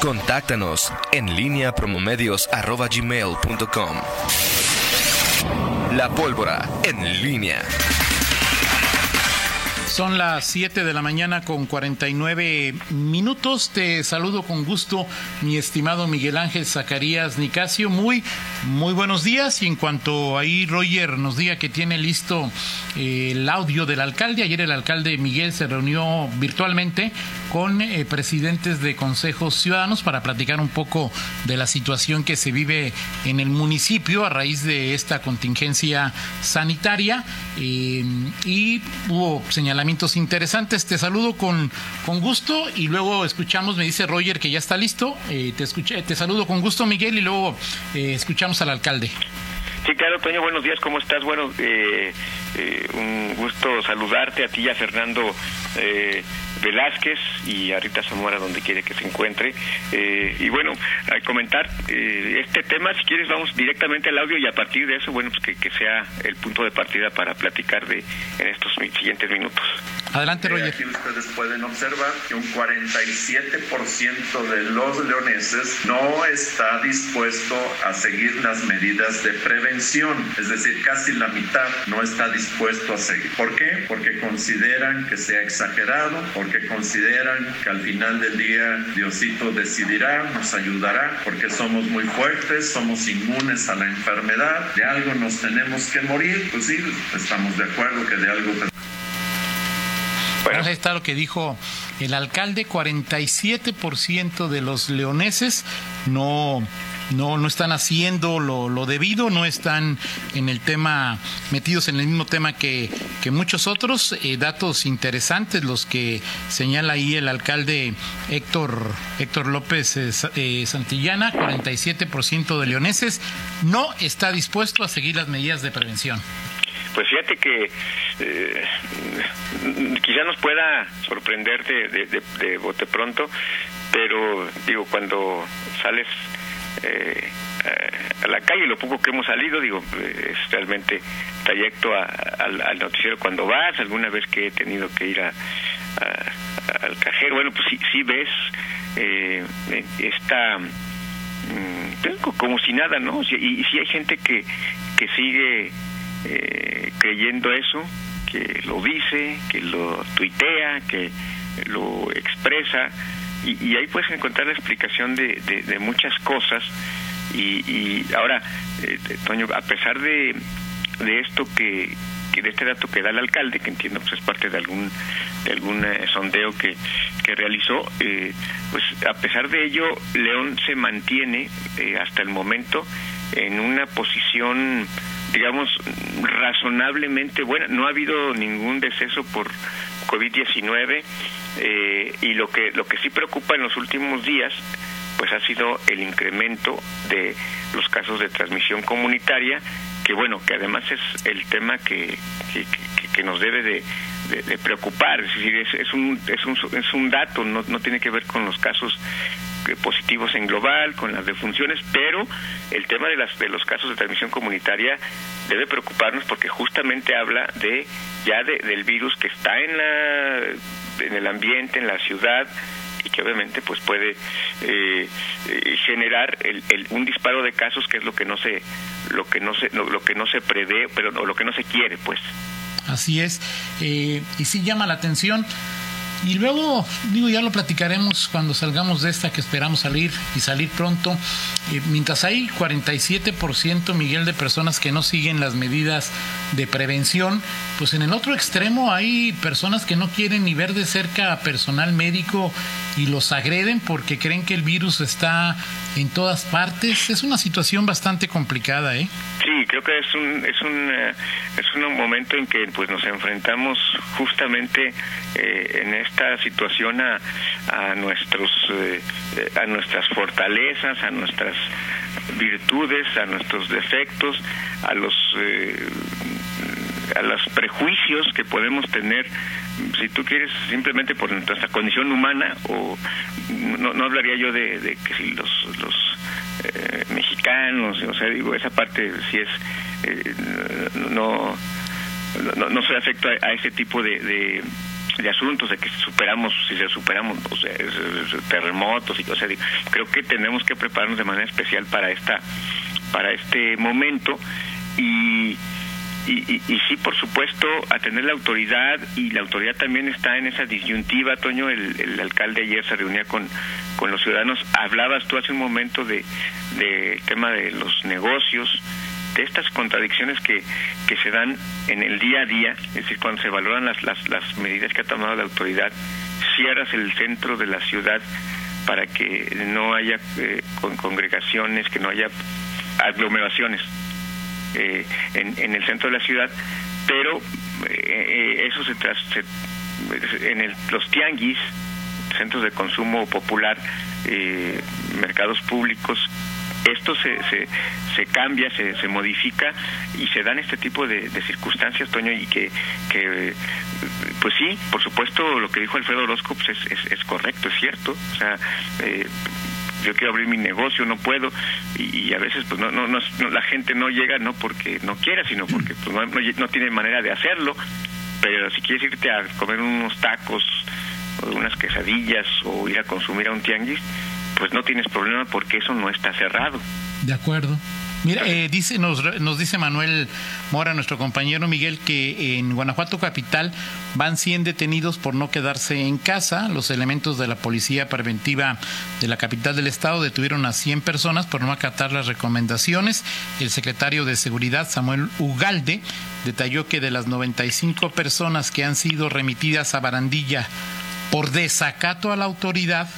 Contáctanos en línea promomedios.com. La pólvora en línea. Son las 7 de la mañana con 49 minutos. Te saludo con gusto, mi estimado Miguel Ángel Zacarías Nicasio. Muy, muy buenos días. Y en cuanto ahí Roger nos diga que tiene listo eh, el audio del alcalde, ayer el alcalde Miguel se reunió virtualmente con eh, presidentes de consejos ciudadanos para platicar un poco de la situación que se vive en el municipio a raíz de esta contingencia sanitaria. Eh, y hubo señalamientos interesantes. Te saludo con, con gusto y luego escuchamos, me dice Roger que ya está listo. Eh, te, escuché, te saludo con gusto, Miguel, y luego escuchamos al alcalde. Sí, claro, Toño, buenos días, ¿cómo estás? Bueno, eh, un gusto saludarte a ti y a Fernando Velázquez y a Rita Zamora donde quiere que se encuentre. y bueno, a comentar este tema, si quieres vamos directamente al audio y a partir de eso, bueno, pues que, que sea el punto de partida para platicar de en estos siguientes minutos. Adelante, Roger. Aquí ustedes pueden observar que un 47% de los leoneses no está dispuesto a seguir las medidas de prevención, es decir, casi la mitad no está dispuesto a seguir. ¿Por qué? Porque consideran que sea exagerado, porque consideran que al final del día Diosito decidirá, nos ayudará, porque somos muy fuertes, somos inmunes a la enfermedad, de algo nos tenemos que morir, pues sí, estamos de acuerdo que de algo bueno. Ahí está lo que dijo el alcalde, 47% de los leoneses no no, no están haciendo lo, debido, no están en el tema, metidos en el mismo tema que, que muchos otros. Eh, datos interesantes los que señala ahí el alcalde Héctor, Héctor López eh, eh, Santillana, 47% de leoneses no está dispuesto a seguir las medidas de prevención. Pues fíjate que eh, quizá nos pueda sorprender de, bote pronto, pero digo, cuando sales eh, a la calle, lo poco que hemos salido, digo, es realmente trayecto al, noticiero cuando vas, alguna vez que he tenido que ir a, al cajero, bueno, pues sí, sí ves eh, esta mm, como si nada, ¿no? Y, y si hay gente que, que sigue eh, creyendo eso, que lo dice, que lo tuitea, que lo expresa, y, ahí puedes encontrar la explicación de, de, muchas cosas. Y, y ahora, eh, Toño, a pesar de, de esto que, de este dato que da el alcalde, que entiendo pues es parte de algún de algún eh, sondeo que, que realizó, eh, pues a pesar de ello, León se mantiene hasta el momento en una posición digamos, razonablemente buena. No ha habido ningún deceso por COVID-19 eh, y lo que, lo que sí preocupa en los últimos días pues ha sido el incremento de los casos de transmisión comunitaria, que bueno, que además es el tema que, que, nos debe de, preocupar, es decir, es, es, un, es, un, es un dato, no, no tiene que ver con los casos positivos en global, con las defunciones, pero el tema de, las, de los casos de transmisión comunitaria debe preocuparnos porque justamente habla de ya del virus que está en, la, en el ambiente, en la ciudad, y que obviamente pues puede eh, eh, generar el, un disparo de casos que es lo que no se lo que no se lo, que no se prevé pero no, lo que no se quiere pues. Así es. Eh, y sí llama la atención y luego, digo, ya lo platicaremos cuando salgamos de esta que esperamos salir y salir pronto. mientras hay 47%, Miguel, de personas que no siguen las medidas de prevención, pues en el otro extremo hay personas que no quieren ni ver de cerca a personal médico y los agreden porque creen que el virus está en todas partes. Es una situación bastante complicada, ¿eh? Sí, creo que es un, es un, eh, es un momento en que pues nos enfrentamos justamente eh, en esta situación a, a nuestros eh, a nuestras fortalezas, a nuestras virtudes, a nuestros defectos, a los a los prejuicios que podemos tener si tú quieres simplemente por nuestra condición humana o no, no hablaría yo de, que si los los mexicanos o sea digo esa parte si es no no, no soy afecto a, ese tipo de, de asuntos de que superamos si se superamos o sea, terremotos y o sea, creo que tenemos que prepararnos de manera especial para esta para este momento y y, y, sí, por supuesto, atender la autoridad y la autoridad también está en esa disyuntiva. Toño, el, el alcalde ayer se reunía con, con los ciudadanos. Hablabas tú hace un momento de, de tema de los negocios, de estas contradicciones que, que se dan en el día a día, es decir, cuando se valoran las, las, las medidas que ha tomado la autoridad, cierras el centro de la ciudad para que no haya eh, con congregaciones, que no haya aglomeraciones eh, en, en, el centro de la ciudad, pero eh, eso se, tras, en el, los tianguis, centros de consumo popular, eh, mercados públicos, esto se, se, se cambia, se, se, modifica y se dan este tipo de, de, circunstancias, Toño, y que, que, pues sí, por supuesto, lo que dijo Alfredo Orozco pues es, es, es correcto, es cierto. O sea, eh, yo quiero abrir mi negocio, no puedo, y, a veces pues no, no, no, la gente no llega no porque no quiera, sino porque pues, no, no, no tiene manera de hacerlo, pero si quieres irte a comer unos tacos, o unas quesadillas o ir a consumir a un tianguis, pues no tienes problema porque eso no está cerrado. De acuerdo. Mira, eh, dice, nos, nos dice Manuel Mora, nuestro compañero Miguel, que en Guanajuato Capital van 100 detenidos por no quedarse en casa. Los elementos de la Policía Preventiva de la capital del estado detuvieron a 100 personas por no acatar las recomendaciones. El secretario de Seguridad, Samuel Ugalde, detalló que de las 95 personas que han sido remitidas a Barandilla por desacato a la autoridad,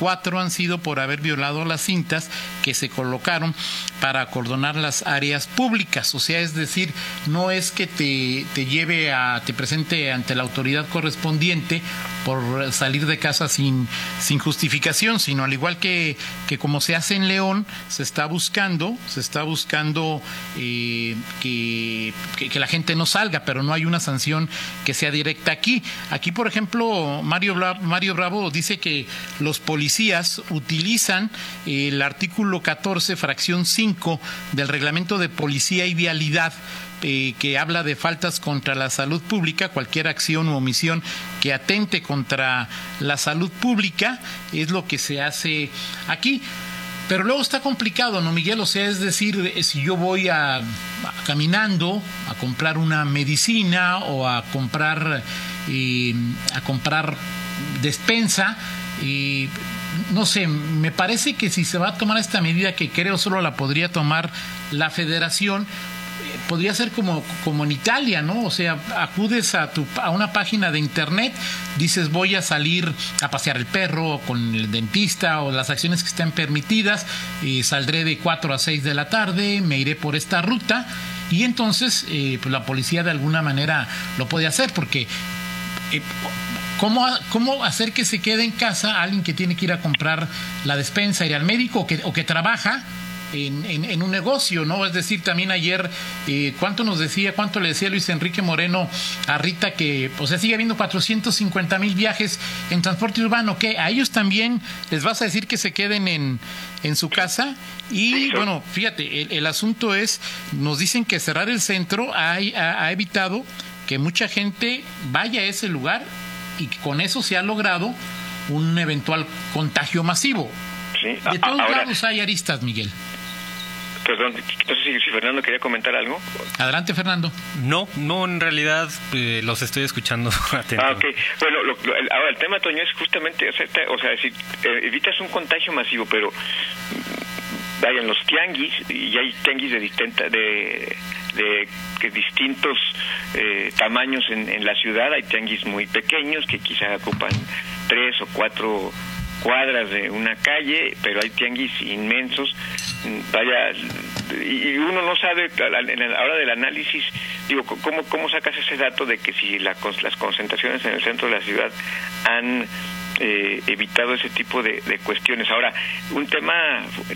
cuatro han sido por haber violado las cintas que se colocaron para acordonar las áreas públicas. O sea, es decir, no es que te, te lleve a, te presente ante la autoridad correspondiente por salir de casa sin, sin justificación, sino al igual que, que como se hace en León, se está buscando, se está buscando eh, que, que, la gente no salga, pero no hay una sanción que sea directa aquí. Aquí, por ejemplo, Mario, Mario Bravo dice que los policías utilizan el artículo 14, fracción 5 del reglamento de policía y vialidad eh, que habla de faltas contra la salud pública, cualquier acción u omisión que atente contra la salud pública, es lo que se hace aquí. Pero luego está complicado, ¿no, Miguel? O sea, es decir, si yo voy a caminando a comprar una medicina o a comprar eh, a comprar despensa y no sé, me parece que si se va a tomar esta medida que creo solo la podría tomar la federación, podría ser como, como en Italia, ¿no? O sea, acudes a, tu, a una página de internet, dices voy a salir a pasear el perro con el dentista o las acciones que estén permitidas, y saldré de 4 a 6 de la tarde, me iré por esta ruta y entonces eh, pues la policía de alguna manera lo puede hacer porque... Eh, ¿Cómo, ¿Cómo hacer que se quede en casa alguien que tiene que ir a comprar la despensa, ir al médico o que, o que trabaja en, en, en, un negocio, ¿no? Es decir, también ayer, eh, ¿cuánto nos decía, cuánto le decía Luis Enrique Moreno a Rita que, o sea, sigue habiendo 450 mil viajes en transporte urbano? ¿Qué? ¿A ellos también les vas a decir que se queden en, en su casa? Y bueno, fíjate, el, el asunto es, nos dicen que cerrar el centro ha, ha, ha evitado que mucha gente vaya a ese lugar y que con eso se ha logrado un eventual contagio masivo. Sí. De todos Ahora, lados hay aristas, Miguel. Perdón, no sé si, si, Fernando quería comentar algo. Adelante, Fernando. No, no, en realidad eh, los estoy escuchando atento. Ah, ok. Bueno, lo, lo, el, ahora el tema, Toño, es justamente, o sea, o sea si eh, evitas un contagio masivo, pero vayan los tianguis, y hay tianguis de, distinta, de, de, de distintos eh, tamaños en, en la ciudad, hay tianguis muy pequeños que quizá ocupan tres o cuatro cuadras de una calle, pero hay tianguis inmensos, vaya, y uno no sabe a la hora del análisis, digo, ¿cómo, cómo sacas ese dato de que si la, las concentraciones en el centro de la ciudad han eh, evitado ese tipo de, de, cuestiones. Ahora, un tema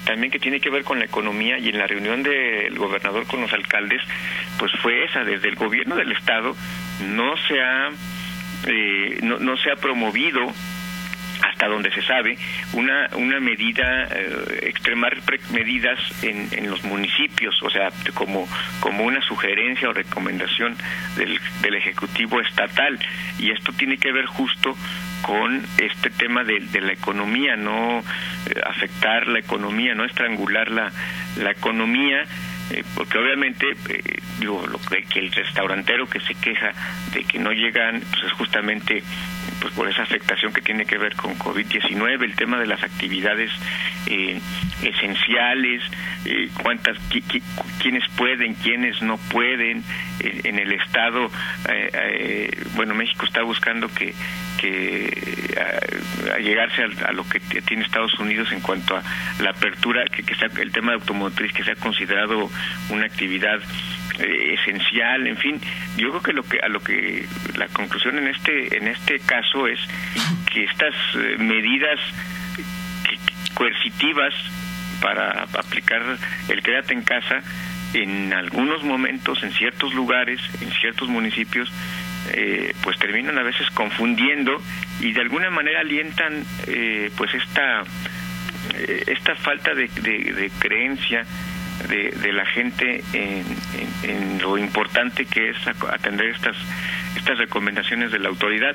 también que tiene que ver con la economía y en la reunión del gobernador con los alcaldes, pues fue esa, desde el gobierno del Estado no se ha, eh, no, no se ha promovido hasta donde se sabe, una, una medida, eh, extremar medidas en, en los municipios, o sea, como, como una sugerencia o recomendación del, del Ejecutivo Estatal. Y esto tiene que ver justo con este tema de, de la economía, no eh, afectar la economía, no estrangular la, la economía, eh, porque obviamente eh, digo lo que, que, el restaurantero que se queja de que no llegan pues es justamente pues por esa afectación que tiene que ver con COVID-19 el tema de las actividades eh, esenciales eh, cuántas qui, qui, quiénes pueden quiénes no pueden eh, en el estado bueno México está buscando que que a, a llegarse a, a, lo que tiene Estados Unidos en cuanto a la apertura que, que sea el tema de automotriz que sea considerado una actividad eh, esencial, en fin, yo creo que lo que a lo que la conclusión en este en este caso es que estas eh, medidas coercitivas para aplicar el quédate en casa en algunos momentos, en ciertos lugares, en ciertos municipios, eh, pues terminan a veces confundiendo y de alguna manera alientan eh, pues esta eh, esta falta de, creencia de, de, la gente en, en, en, lo importante que es atender estas estas recomendaciones de la autoridad.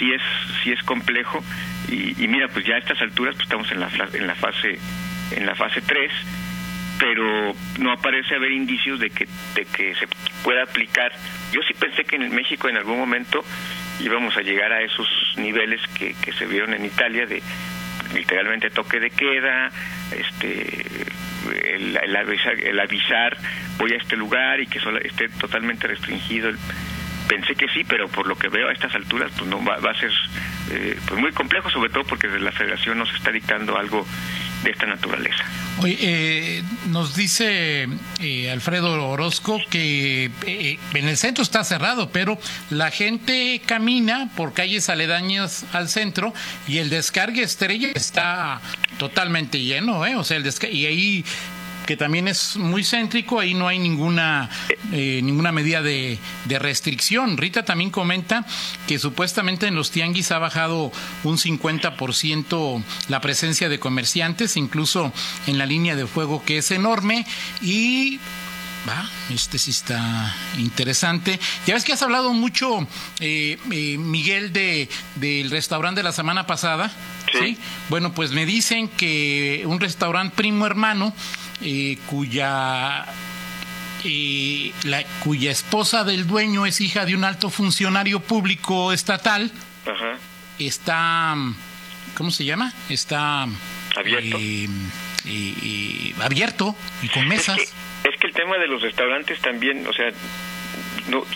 Sí es sí es complejo y, y mira pues ya a estas alturas pues estamos en la en la fase en la fase 3 pero no aparece haber indicios de que de que se pueda aplicar yo sí pensé que en México en algún momento íbamos a llegar a esos niveles que, que se vieron en Italia de literalmente toque de queda este el, avisar, el avisar voy a este lugar y que solo esté totalmente restringido. Pensé que sí, pero por lo que veo a estas alturas, pues no va, va a ser eh, pues muy complejo, sobre todo porque la Federación nos está dictando algo de esta naturaleza. Oye, eh, nos dice eh, Alfredo Orozco que eh, en el centro está cerrado, pero la gente camina por calles aledañas al centro y el descargue estrella está totalmente lleno, ¿eh? O sea, el y ahí que también es muy céntrico, ahí no hay ninguna eh, ninguna medida de, de, restricción. Rita también comenta que supuestamente en los tianguis ha bajado un 50% la presencia de comerciantes, incluso en la línea de fuego que es enorme y Va, este sí está interesante. Ya ves que has hablado mucho, eh, eh, Miguel, de del restaurante de la semana pasada. Sí. ¿sí? Bueno, pues me dicen que un restaurante primo hermano, eh, cuya eh, la, cuya esposa del dueño es hija de un alto funcionario público estatal, Ajá. está, ¿cómo se llama? Está abierto. Eh, abierto y con mesas. Es que, es que, el tema de los restaurantes también, o sea, no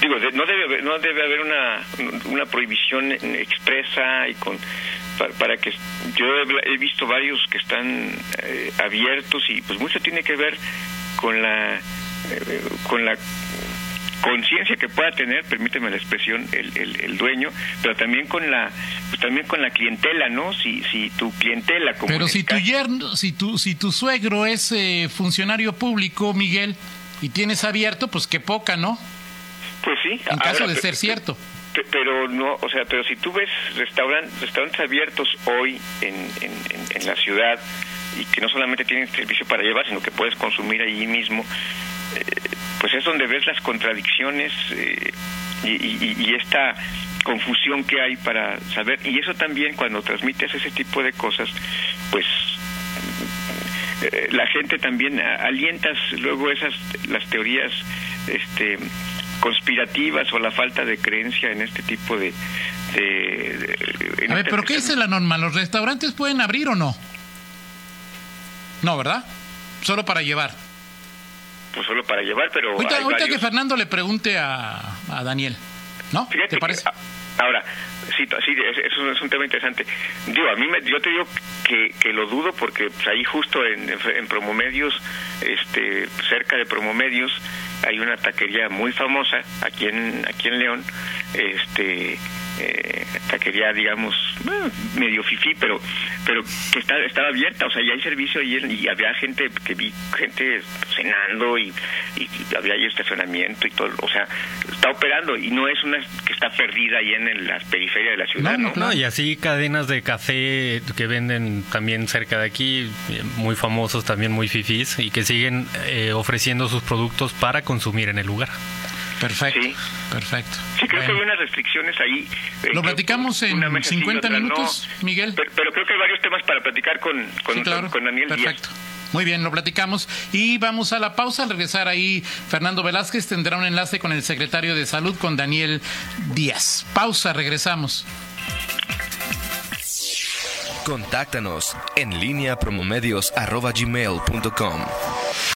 digo, no debe haber, no debe haber una, una prohibición expresa y con para, para que yo he, he, visto varios que están eh, abiertos y pues mucho tiene que ver con la eh, con la conciencia que pueda tener, permíteme la expresión, el, el, el, dueño, pero también con la, pues también con la clientela, ¿no? Si, si tu clientela, como pero si tu yerno, si tu, si tu suegro es eh, funcionario público, Miguel, y tienes abierto, pues qué poca, ¿no? Pues sí. En caso de ser cierto. Pero no, o sea, pero si tú ves restauran, restaurantes abiertos hoy en, en, en, la ciudad y que no solamente tienen servicio para llevar, sino que puedes consumir allí mismo, eh, pues es donde ves las contradicciones eh, y, y, y, esta confusión que hay para saber. Y eso también cuando transmites ese tipo de cosas, pues eh, la gente también alientas luego esas las teorías este conspirativas o la falta de creencia en este tipo de... de, de A ver, pero ¿qué dice la norma? ¿Los restaurantes pueden abrir o no? No, ¿verdad? Solo para llevar. Pues solo para llevar, pero... Ahorita, ahorita varios... que Fernando le pregunte a, a Daniel, ¿no? Fíjate ¿Te parece? Que, ahora, sí, sí eso es un tema interesante. Digo, a mí me, yo te digo que, que lo dudo porque pues, ahí justo en, en Promomedios, este, cerca de Promomedios, hay una taquería muy famosa aquí en aquí en León, este eh, taquería, digamos, medio fifí, pero pero que está, estaba abierta, o sea, ya hay servicio ahí y había gente que vi gente cenando y, había ahí estacionamiento y todo, o sea, está operando y no es una que está perdida ahí en, la periferia de la ciudad. No, no, y así cadenas de café que venden también cerca de aquí, muy famosos, también muy fifís, y que siguen eh, ofreciendo sus productos para consumir en el lugar. Perfecto. Sí. Perfecto. Sí, creo que hay unas restricciones ahí. Eh, Lo platicamos en 50 minutos, Miguel. Pero, creo que hay varios temas para platicar con, con, Daniel Perfecto. Muy bien, lo platicamos. Y vamos a la pausa. Al regresar ahí, Fernando Velázquez tendrá un enlace con el secretario de Salud, con Daniel Díaz. Pausa, regresamos. Contáctanos en línea promomedios.com